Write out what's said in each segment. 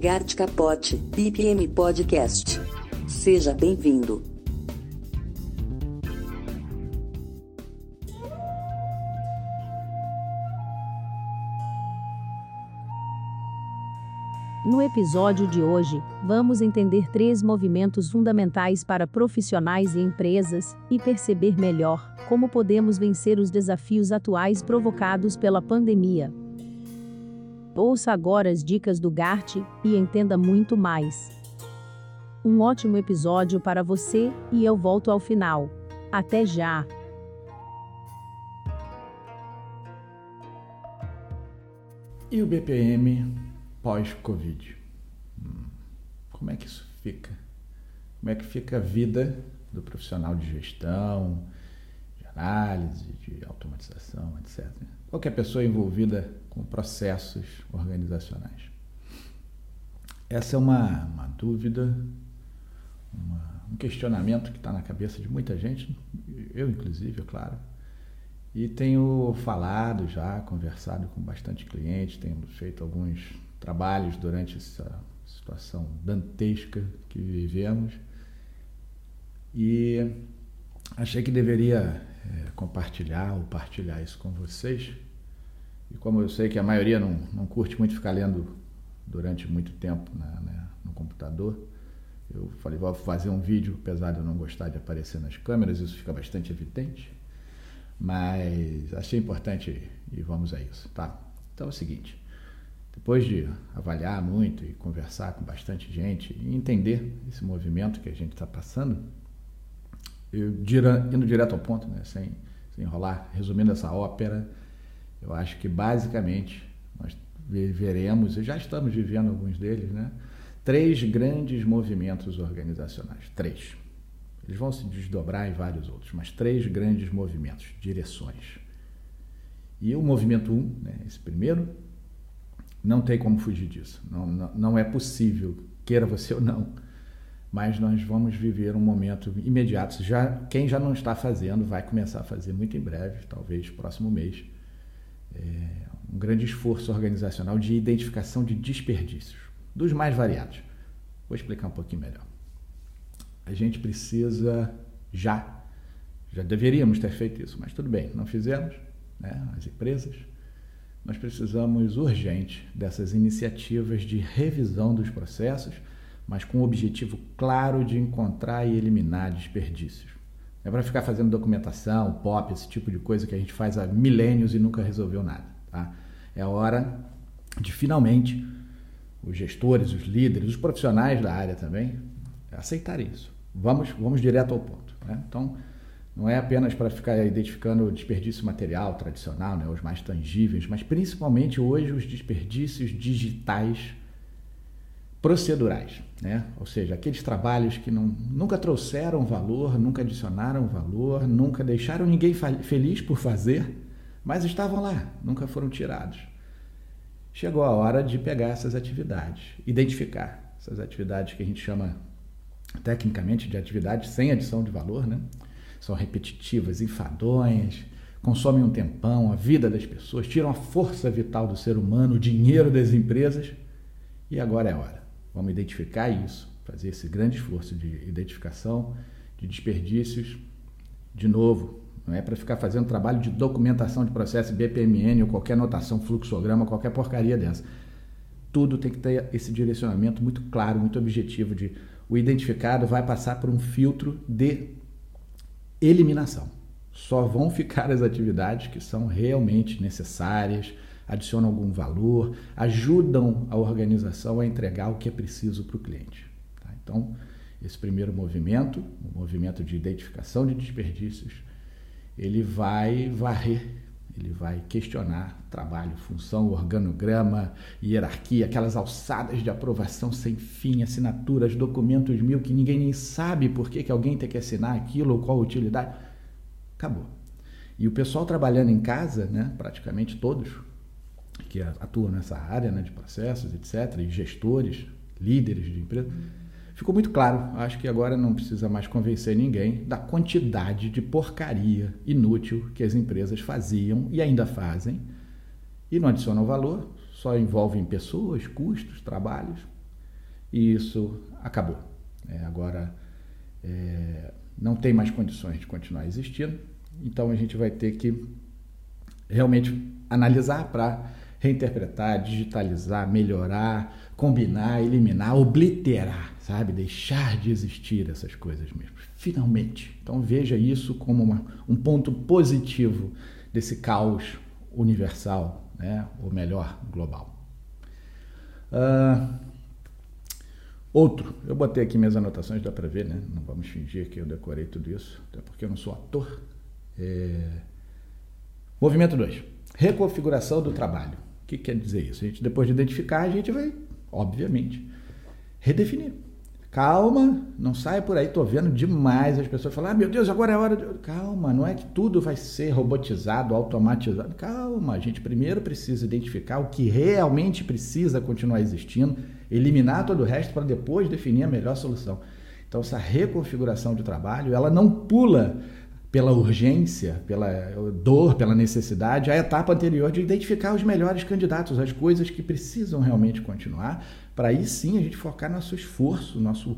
Gart Capote, BPM Podcast. Seja bem-vindo. No episódio de hoje, vamos entender três movimentos fundamentais para profissionais e empresas e perceber melhor como podemos vencer os desafios atuais provocados pela pandemia. Ouça agora as dicas do Gart e entenda muito mais. Um ótimo episódio para você e eu volto ao final. Até já! E o BPM pós-Covid? Hum, como é que isso fica? Como é que fica a vida do profissional de gestão, análise, de automatização, etc. Qualquer pessoa envolvida com processos organizacionais. Essa é uma, uma dúvida, uma, um questionamento que está na cabeça de muita gente, eu inclusive, é claro. E tenho falado já, conversado com bastante clientes, tenho feito alguns trabalhos durante essa situação dantesca que vivemos. E achei que deveria compartilhar ou partilhar isso com vocês. E como eu sei que a maioria não, não curte muito ficar lendo durante muito tempo né, né, no computador, eu falei, vou fazer um vídeo, apesar de eu não gostar de aparecer nas câmeras, isso fica bastante evidente, mas achei importante e vamos a isso, tá? Então é o seguinte, depois de avaliar muito e conversar com bastante gente e entender esse movimento que a gente está passando, eu indo direto ao ponto, né, sem, sem enrolar, resumindo essa ópera, eu acho que basicamente nós viveremos, e já estamos vivendo alguns deles, né, três grandes movimentos organizacionais. Três. Eles vão se desdobrar em vários outros, mas três grandes movimentos, direções. E o movimento um, né, esse primeiro, não tem como fugir disso. Não, não, não é possível, queira você ou não. Mas nós vamos viver um momento imediato. Já, quem já não está fazendo vai começar a fazer muito em breve, talvez próximo mês. É, um grande esforço organizacional de identificação de desperdícios, dos mais variados. Vou explicar um pouquinho melhor. A gente precisa já, já deveríamos ter feito isso, mas tudo bem, não fizemos, né? as empresas nós precisamos urgente dessas iniciativas de revisão dos processos, mas com o objetivo claro de encontrar e eliminar desperdícios. Não é para ficar fazendo documentação, POP, esse tipo de coisa que a gente faz há milênios e nunca resolveu nada. Tá? É hora de finalmente os gestores, os líderes, os profissionais da área também aceitarem isso. Vamos, vamos direto ao ponto. Né? Então, não é apenas para ficar identificando desperdício material tradicional, né, os mais tangíveis, mas principalmente hoje os desperdícios digitais procedurais, né? ou seja, aqueles trabalhos que não, nunca trouxeram valor, nunca adicionaram valor, nunca deixaram ninguém feliz por fazer, mas estavam lá, nunca foram tirados. Chegou a hora de pegar essas atividades, identificar essas atividades que a gente chama tecnicamente de atividades sem adição de valor, né? são repetitivas, enfadonhas, consomem um tempão, a vida das pessoas, tiram a força vital do ser humano, o dinheiro das empresas. E agora é hora. Vamos identificar isso, fazer esse grande esforço de identificação de desperdícios. De novo, não é para ficar fazendo trabalho de documentação de processo BPMN ou qualquer notação, fluxograma, qualquer porcaria dessa. Tudo tem que ter esse direcionamento muito claro, muito objetivo de o identificado vai passar por um filtro de eliminação. Só vão ficar as atividades que são realmente necessárias, adicionam algum valor, ajudam a organização a entregar o que é preciso para o cliente. Tá? Então, esse primeiro movimento, o movimento de identificação de desperdícios, ele vai varrer, ele vai questionar trabalho, função, organograma, hierarquia, aquelas alçadas de aprovação sem fim, assinaturas, documentos mil que ninguém nem sabe por que, que alguém tem que assinar aquilo ou qual utilidade. Acabou. E o pessoal trabalhando em casa, né, praticamente todos que atuam nessa área né, de processos, etc., e gestores, líderes de empresa, ficou muito claro. Acho que agora não precisa mais convencer ninguém da quantidade de porcaria inútil que as empresas faziam e ainda fazem e não adicionam valor, só envolvem pessoas, custos, trabalhos. e isso acabou. É, agora é, não tem mais condições de continuar existindo, então a gente vai ter que realmente analisar para reinterpretar, digitalizar, melhorar, combinar, eliminar, obliterar, sabe? Deixar de existir essas coisas mesmo. Finalmente. Então veja isso como uma, um ponto positivo desse caos universal, né? ou melhor, global. Uh, outro, eu botei aqui minhas anotações, dá para ver, né? Não vamos fingir que eu decorei tudo isso, até porque eu não sou ator. É... Movimento 2. Reconfiguração do trabalho. Que quer dizer isso? A gente, depois de identificar, a gente vai, obviamente, redefinir. Calma, não saia por aí, estou vendo demais as pessoas falar, ah, meu Deus, agora é hora de. Calma, não é que tudo vai ser robotizado, automatizado. Calma, a gente primeiro precisa identificar o que realmente precisa continuar existindo, eliminar todo o resto para depois definir a melhor solução. Então, essa reconfiguração de trabalho, ela não pula pela urgência, pela dor, pela necessidade, a etapa anterior de identificar os melhores candidatos, as coisas que precisam realmente continuar, para aí sim a gente focar nosso esforço, nosso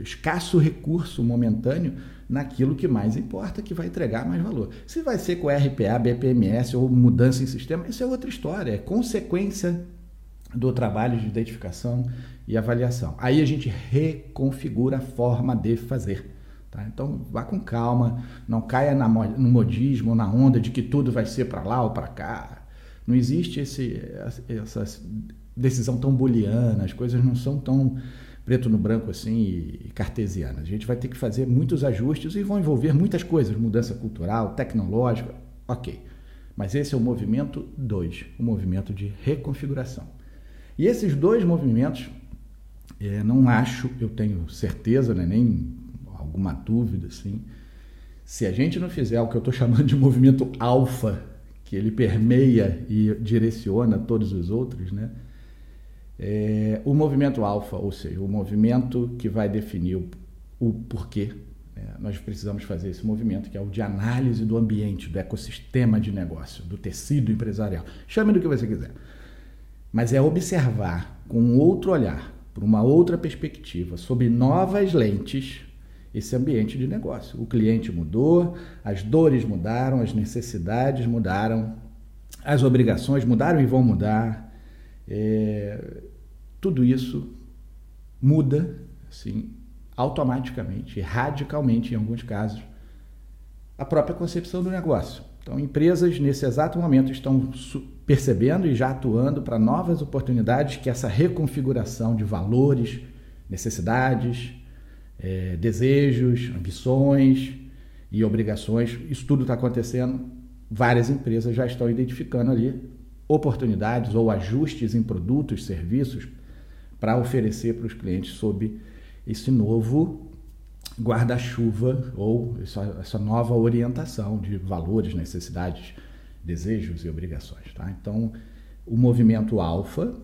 escasso recurso momentâneo naquilo que mais importa, que vai entregar mais valor. Se vai ser com RPA, BPMS ou mudança em sistema, isso é outra história, é consequência do trabalho de identificação e avaliação. Aí a gente reconfigura a forma de fazer. Tá? Então vá com calma, não caia na, no modismo, na onda de que tudo vai ser para lá ou para cá. Não existe esse, essa decisão tão booleana, as coisas não são tão preto no branco assim e cartesianas. A gente vai ter que fazer muitos ajustes e vão envolver muitas coisas, mudança cultural, tecnológica, ok. Mas esse é o movimento 2, o movimento de reconfiguração. E esses dois movimentos, é, não acho, eu tenho certeza, né, nem alguma dúvida, assim, se a gente não fizer o que eu estou chamando de movimento alfa, que ele permeia e direciona todos os outros, né? É, o movimento alfa, ou seja, o movimento que vai definir o, o porquê né? nós precisamos fazer esse movimento, que é o de análise do ambiente, do ecossistema de negócio, do tecido empresarial. Chame do que você quiser. Mas é observar com outro olhar, por uma outra perspectiva, sob novas lentes, esse ambiente de negócio. O cliente mudou, as dores mudaram, as necessidades mudaram, as obrigações mudaram e vão mudar. É, tudo isso muda assim, automaticamente, radicalmente em alguns casos, a própria concepção do negócio. Então, empresas nesse exato momento estão percebendo e já atuando para novas oportunidades que essa reconfiguração de valores, necessidades, é, desejos, ambições e obrigações. Isso tudo está acontecendo. Várias empresas já estão identificando ali oportunidades ou ajustes em produtos, serviços para oferecer para os clientes sob esse novo guarda-chuva ou essa, essa, nova orientação de valores, necessidades, desejos e obrigações. Tá? Então, o movimento alfa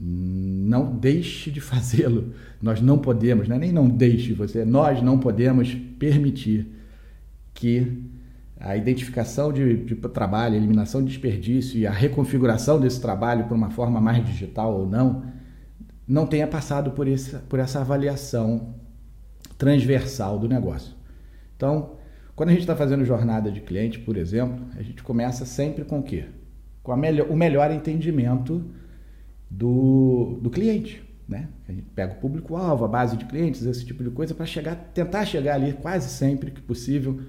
não deixe de fazê-lo. Nós não podemos, né? nem não deixe você, nós não podemos permitir que a identificação de, de, trabalho, a eliminação de desperdício e a reconfiguração desse trabalho para uma forma mais digital ou não, não tenha passado por, esse, por essa avaliação transversal do negócio. Então, quando a gente está fazendo jornada de cliente, por exemplo, a gente começa sempre com o quê? Com melhor, o melhor entendimento do, do cliente. Né? A gente pega o público-alvo, a base de clientes, esse tipo de coisa, para chegar, tentar chegar ali quase sempre que possível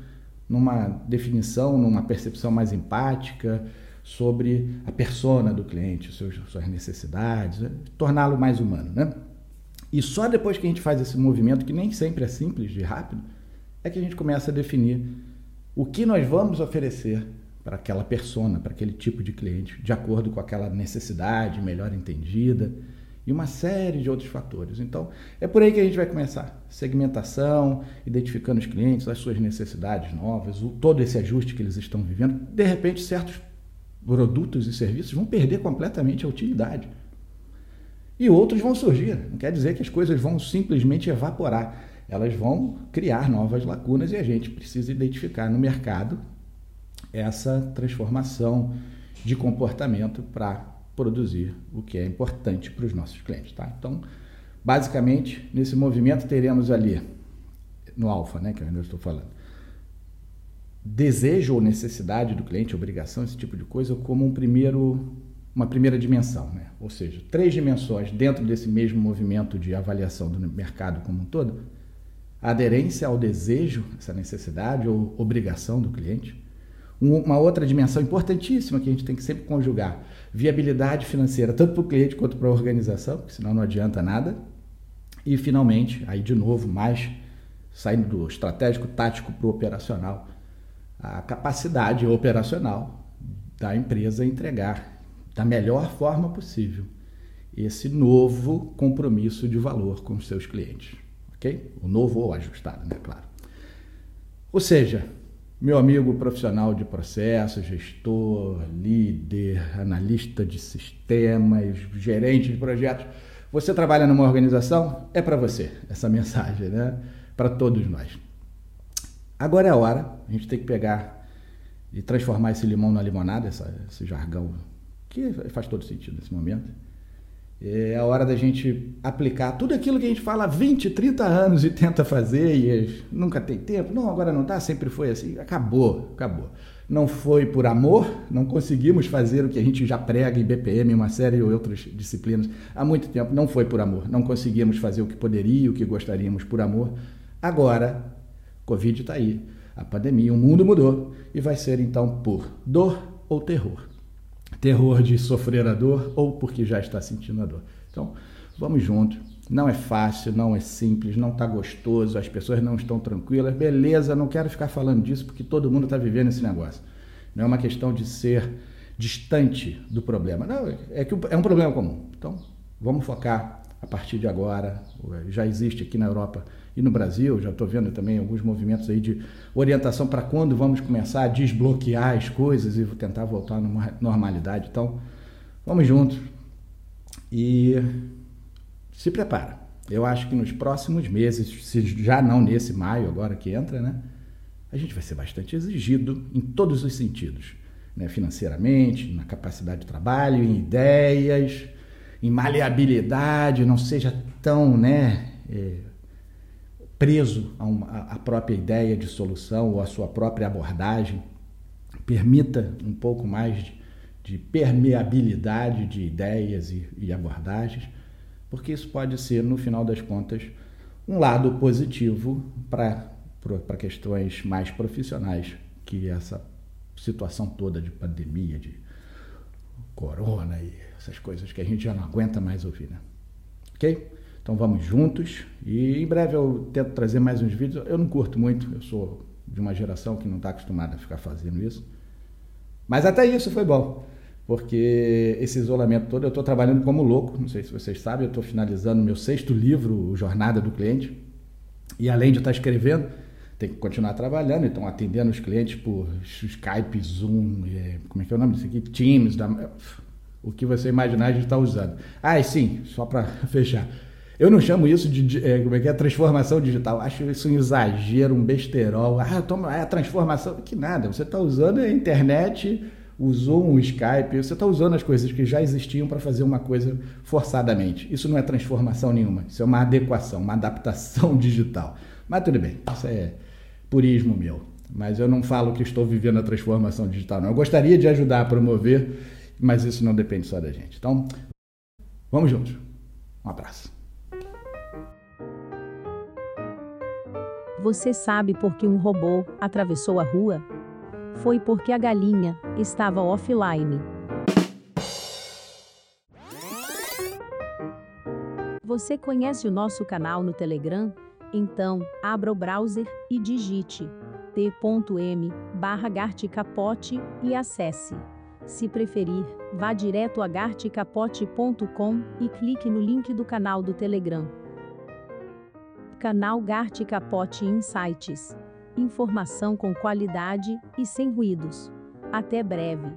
numa definição, numa percepção mais empática sobre a persona do cliente, seus, suas necessidades, né? torná-lo mais humano. Né? E só depois que a gente faz esse movimento, que nem sempre é simples e rápido, é que a gente começa a definir o que nós vamos oferecer para aquela persona, para aquele tipo de cliente, de acordo com aquela necessidade melhor entendida e uma série de outros fatores. Então, é por aí que a gente vai começar. Segmentação, identificando os clientes, as suas necessidades novas, o, todo esse ajuste que eles estão vivendo. De repente, certos produtos e serviços vão perder completamente a utilidade. E outros vão surgir. Não quer dizer que as coisas vão simplesmente evaporar. Elas vão criar novas lacunas e a gente precisa identificar no mercado essa transformação de comportamento para produzir o que é importante para os nossos clientes. Tá? Então, Basicamente, nesse movimento teremos ali, no alfa, né, que eu estou falando, desejo ou necessidade do cliente, obrigação, esse tipo de coisa, como um primeiro, uma primeira dimensão. Né? Ou seja, três dimensões dentro desse mesmo movimento de avaliação do mercado como um todo. Aderência ao desejo, essa necessidade ou obrigação do cliente. Uma outra dimensão importantíssima que a gente tem que sempre conjugar: viabilidade financeira, tanto para o cliente quanto para a organização, porque senão não adianta nada. E, finalmente, aí de novo, mais saindo do estratégico tático para o operacional, a capacidade operacional da empresa entregar da melhor forma possível esse novo compromisso de valor com os seus clientes. Ok? O novo ou ajustado, né? Claro. Ou seja, meu amigo profissional de processo, gestor, líder, analista de sistemas, gerente de projetos, você trabalha numa organização? É para você essa mensagem, né? Para todos nós. Agora é a hora, a gente tem que pegar e transformar esse limão na limonada, essa, esse jargão que faz todo sentido nesse momento. É a hora da gente aplicar tudo aquilo que a gente fala há 20, 30 anos e tenta fazer e nunca tem tempo. Não, agora não está, sempre foi assim. Acabou, acabou não foi por amor, não conseguimos fazer o que a gente já prega em BPM, uma série de outras disciplinas há muito tempo, não foi por amor, não conseguimos fazer o que poderia, o que gostaríamos por amor. Agora, Covid está aí, a pandemia, o mundo mudou e vai ser então por dor ou terror. Terror de sofrer a dor ou porque já está sentindo a dor. Então, vamos juntos não é fácil, não é simples, não está gostoso, as pessoas não estão tranquilas. Beleza, não quero ficar falando disso porque todo mundo está vivendo esse negócio. Não é uma questão de ser distante do problema. Não, é que é um problema comum. Então, vamos focar a partir de agora. Já existe aqui na Europa e no Brasil, já estou vendo também alguns movimentos aí de orientação para quando vamos começar a desbloquear as coisas e tentar voltar numa normalidade. Então, vamos juntos. E se prepara. Eu acho que nos próximos meses, se já não nesse maio agora que entra, né, a gente vai ser bastante exigido em todos os sentidos, né, financeiramente, na capacidade de trabalho, em ideias, em maleabilidade, não seja tão, né, é, preso a, a própria ideia de solução ou a sua própria abordagem. Permita um pouco mais de, de permeabilidade de ideias e, e abordagens porque isso pode ser, no final das contas, um lado positivo para questões mais profissionais, que essa situação toda de pandemia, de corona e essas coisas que a gente já não aguenta mais ouvir, né? Ok? Então vamos juntos e em breve eu tento trazer mais uns vídeos. Eu não curto muito, eu sou de uma geração que não está acostumada a ficar fazendo isso. Mas até isso foi bom porque esse isolamento todo, eu estou trabalhando como louco, não sei se vocês sabem, eu estou finalizando meu sexto livro, Jornada do Cliente, e além de estar escrevendo, tem que continuar trabalhando, então atendendo os clientes por Skype, Zoom, é, como é que é o nome disso aqui? Teams, da, o que você imaginar a gente está usando. Ah, e sim, só para fechar. Eu não chamo isso de, é, como é que é, transformação digital. Acho isso um exagero, um besterol. Ah, toma, é a transformação. Que nada, você está usando a internet usou um Skype, você está usando as coisas que já existiam para fazer uma coisa forçadamente. Isso não é transformação nenhuma, isso é uma adequação, uma adaptação digital. Mas tudo bem, isso é purismo meu. Mas eu não falo que estou vivendo a transformação digital, não. Eu gostaria de ajudar a promover, mas isso não depende só da gente. Então, vamos juntos. Um abraço. Você sabe por que um robô atravessou a rua? Foi porque a galinha estava offline. Você conhece o nosso canal no Telegram? Então, abra o browser e digite t.m barra e acesse. Se preferir, vá direto a garticapote.com e clique no link do canal do Telegram. Canal Gart Capote Insights informação com qualidade e sem ruídos. Até breve.